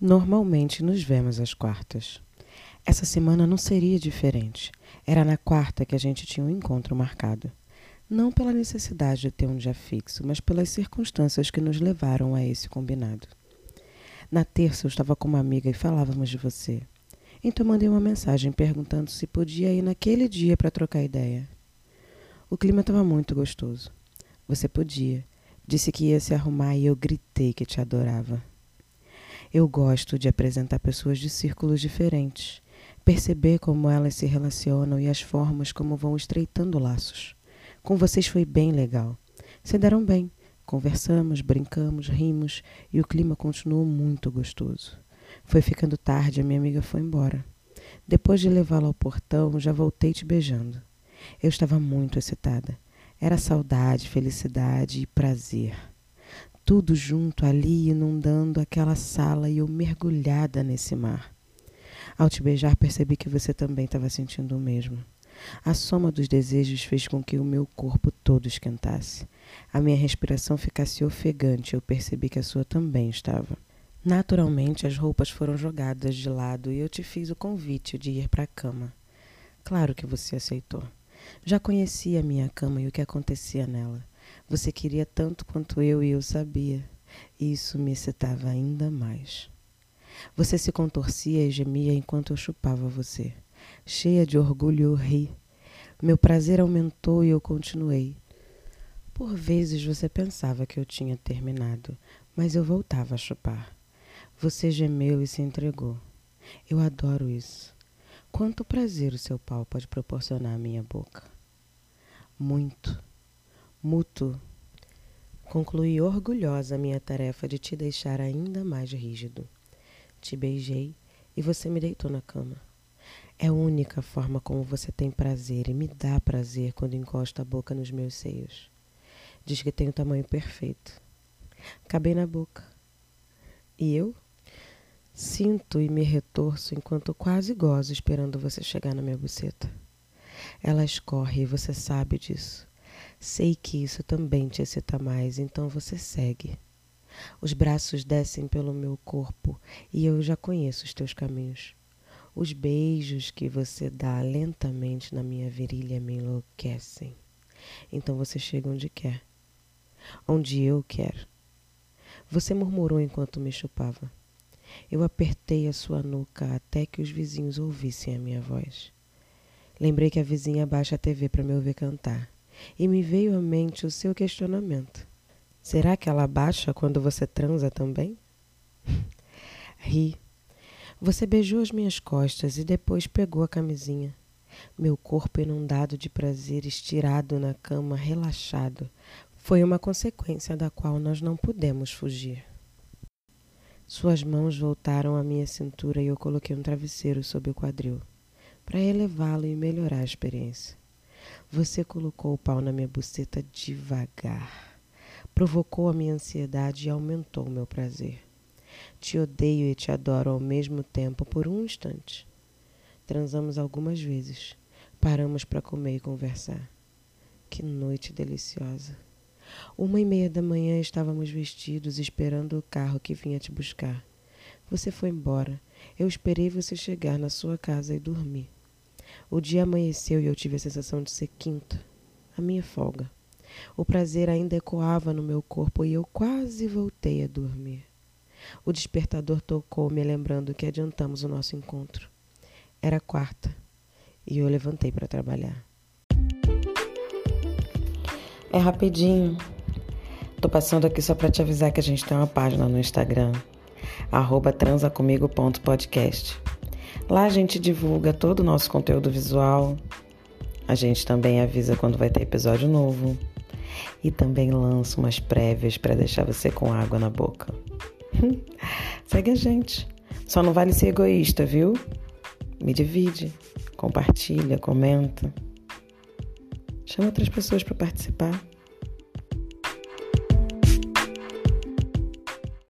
Normalmente nos vemos às quartas. Essa semana não seria diferente. Era na quarta que a gente tinha um encontro marcado. Não pela necessidade de ter um dia fixo, mas pelas circunstâncias que nos levaram a esse combinado. Na terça eu estava com uma amiga e falávamos de você. Então mandei uma mensagem perguntando se podia ir naquele dia para trocar ideia. O clima estava muito gostoso. Você podia. Disse que ia se arrumar e eu gritei que te adorava. Eu gosto de apresentar pessoas de círculos diferentes, perceber como elas se relacionam e as formas como vão estreitando laços. Com vocês foi bem legal. Se deram bem. Conversamos, brincamos, rimos e o clima continuou muito gostoso. Foi ficando tarde, a minha amiga foi embora. Depois de levá-la ao portão, já voltei te beijando. Eu estava muito excitada. Era saudade, felicidade e prazer tudo junto ali inundando aquela sala e eu mergulhada nesse mar. Ao te beijar, percebi que você também estava sentindo o mesmo. A soma dos desejos fez com que o meu corpo todo esquentasse. A minha respiração ficasse ofegante, eu percebi que a sua também estava. Naturalmente, as roupas foram jogadas de lado e eu te fiz o convite de ir para a cama. Claro que você aceitou. Já conhecia a minha cama e o que acontecia nela. Você queria tanto quanto eu e eu sabia. E isso me excitava ainda mais. Você se contorcia e gemia enquanto eu chupava você. Cheia de orgulho, eu ri. Meu prazer aumentou e eu continuei. Por vezes você pensava que eu tinha terminado, mas eu voltava a chupar. Você gemeu e se entregou. Eu adoro isso. Quanto prazer o seu pau pode proporcionar à minha boca? Muito mútuo. Concluí orgulhosa a minha tarefa de te deixar ainda mais rígido. Te beijei e você me deitou na cama. É a única forma como você tem prazer e me dá prazer quando encosta a boca nos meus seios. Diz que tem o tamanho perfeito. Acabei na boca. E eu? Sinto e me retorço enquanto quase gozo esperando você chegar na minha buceta. Ela escorre e você sabe disso. Sei que isso também te excita mais, então você segue. Os braços descem pelo meu corpo e eu já conheço os teus caminhos. Os beijos que você dá lentamente na minha virilha me enlouquecem. Então você chega onde quer. Onde eu quero. Você murmurou enquanto me chupava. Eu apertei a sua nuca até que os vizinhos ouvissem a minha voz. Lembrei que a vizinha baixa a TV para me ouvir cantar e me veio à mente o seu questionamento. Será que ela baixa quando você transa também? Ri. Você beijou as minhas costas e depois pegou a camisinha. Meu corpo inundado de prazer, estirado na cama, relaxado, foi uma consequência da qual nós não pudemos fugir. Suas mãos voltaram à minha cintura e eu coloquei um travesseiro sob o quadril, para elevá-lo e melhorar a experiência. Você colocou o pau na minha buceta devagar. Provocou a minha ansiedade e aumentou o meu prazer. Te odeio e te adoro ao mesmo tempo por um instante. Transamos algumas vezes. Paramos para comer e conversar. Que noite deliciosa. Uma e meia da manhã estávamos vestidos esperando o carro que vinha te buscar. Você foi embora. Eu esperei você chegar na sua casa e dormir. O dia amanheceu e eu tive a sensação de ser quinta, a minha folga. O prazer ainda ecoava no meu corpo e eu quase voltei a dormir. O despertador tocou, me lembrando que adiantamos o nosso encontro. Era quarta e eu levantei para trabalhar. É rapidinho. Tô passando aqui só para te avisar que a gente tem uma página no Instagram, transacomigo.podcast. Lá a gente divulga todo o nosso conteúdo visual. A gente também avisa quando vai ter episódio novo. E também lança umas prévias para deixar você com água na boca. Segue a gente. Só não vale ser egoísta, viu? Me divide, compartilha, comenta. Chama outras pessoas para participar.